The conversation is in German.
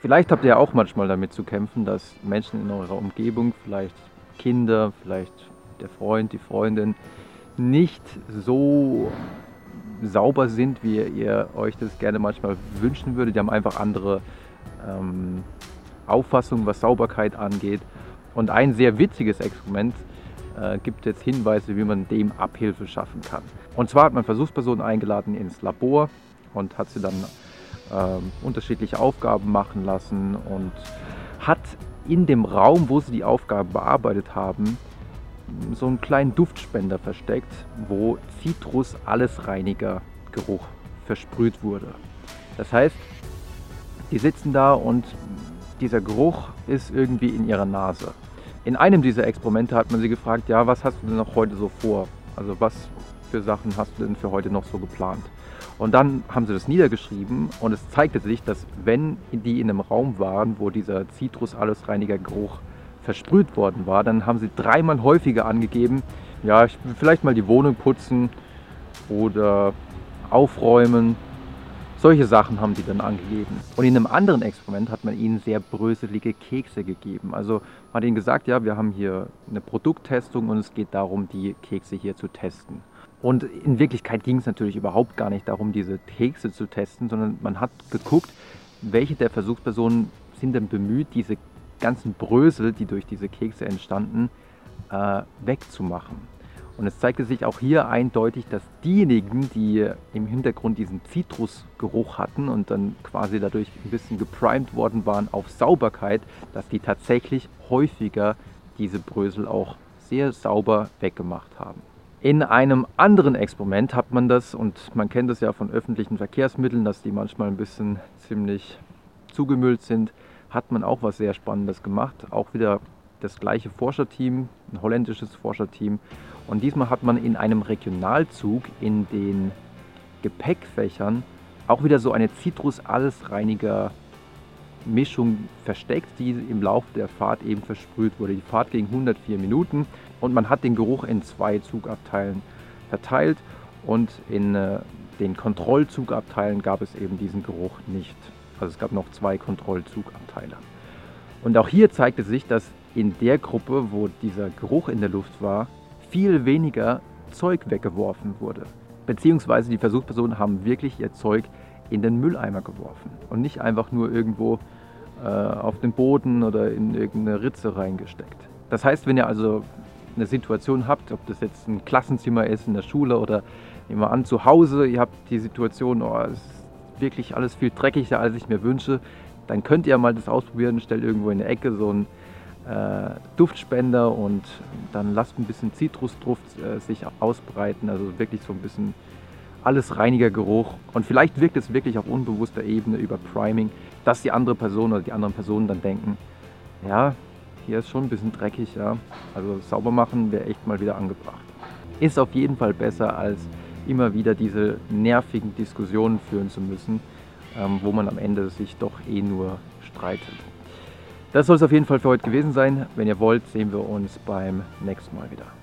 Vielleicht habt ihr auch manchmal damit zu kämpfen, dass Menschen in eurer Umgebung, vielleicht Kinder, vielleicht der Freund, die Freundin, nicht so sauber sind, wie ihr euch das gerne manchmal wünschen würdet. Die haben einfach andere ähm, Auffassungen, was Sauberkeit angeht. Und ein sehr witziges Experiment äh, gibt jetzt Hinweise, wie man dem Abhilfe schaffen kann. Und zwar hat man Versuchspersonen eingeladen ins Labor und hat sie dann äh, unterschiedliche Aufgaben machen lassen und hat in dem Raum, wo sie die Aufgaben bearbeitet haben, so einen kleinen Duftspender versteckt, wo Zitrus-Allesreiniger-Geruch versprüht wurde. Das heißt, die sitzen da und dieser Geruch ist irgendwie in ihrer Nase. In einem dieser Experimente hat man sie gefragt, ja, was hast du denn noch heute so vor? Also was für Sachen hast du denn für heute noch so geplant? Und dann haben sie das niedergeschrieben und es zeigte sich, dass wenn die in einem Raum waren, wo dieser Zitrus-Allesreiniger-Geruch versprüht worden war, dann haben sie dreimal häufiger angegeben, ja, ich will vielleicht mal die Wohnung putzen oder aufräumen. Solche Sachen haben die dann angegeben. Und in einem anderen Experiment hat man ihnen sehr bröselige Kekse gegeben. Also man hat ihnen gesagt, ja, wir haben hier eine Produkttestung und es geht darum, die Kekse hier zu testen. Und in Wirklichkeit ging es natürlich überhaupt gar nicht darum, diese Kekse zu testen, sondern man hat geguckt, welche der Versuchspersonen sind denn bemüht, diese ganzen Brösel, die durch diese Kekse entstanden, äh, wegzumachen. Und es zeigte sich auch hier eindeutig, dass diejenigen, die im Hintergrund diesen Zitrusgeruch hatten und dann quasi dadurch ein bisschen geprimed worden waren auf Sauberkeit, dass die tatsächlich häufiger diese Brösel auch sehr sauber weggemacht haben. In einem anderen Experiment hat man das, und man kennt das ja von öffentlichen Verkehrsmitteln, dass die manchmal ein bisschen ziemlich zugemüllt sind, hat man auch was sehr Spannendes gemacht. Auch wieder das gleiche Forscherteam, ein holländisches Forscherteam. Und diesmal hat man in einem Regionalzug in den Gepäckfächern auch wieder so eine Zitrus-Allesreiniger Mischung versteckt, die im Laufe der Fahrt eben versprüht wurde. Die Fahrt ging 104 Minuten und man hat den Geruch in zwei Zugabteilen verteilt und in äh, den Kontrollzugabteilen gab es eben diesen Geruch nicht. Also es gab noch zwei Kontrollzugabteile. Und auch hier zeigte sich, dass in der Gruppe, wo dieser Geruch in der Luft war, viel weniger Zeug weggeworfen wurde. Beziehungsweise die Versuchspersonen haben wirklich ihr Zeug in den Mülleimer geworfen und nicht einfach nur irgendwo äh, auf den Boden oder in irgendeine Ritze reingesteckt. Das heißt, wenn ihr also eine Situation habt, ob das jetzt ein Klassenzimmer ist in der Schule oder wir an zu Hause, ihr habt die Situation, oh, es wirklich alles viel dreckiger, als ich mir wünsche, dann könnt ihr mal das ausprobieren. Stellt irgendwo in der Ecke so einen äh, Duftspender und dann lasst ein bisschen Zitrusduft äh, sich ausbreiten. Also wirklich so ein bisschen alles reiniger Geruch. Und vielleicht wirkt es wirklich auf unbewusster Ebene über Priming, dass die andere Person oder die anderen Personen dann denken, ja, hier ist schon ein bisschen dreckig, ja. Also sauber machen wäre echt mal wieder angebracht. Ist auf jeden Fall besser als immer wieder diese nervigen Diskussionen führen zu müssen, ähm, wo man am Ende sich doch eh nur streitet. Das soll es auf jeden Fall für heute gewesen sein. Wenn ihr wollt, sehen wir uns beim nächsten Mal wieder.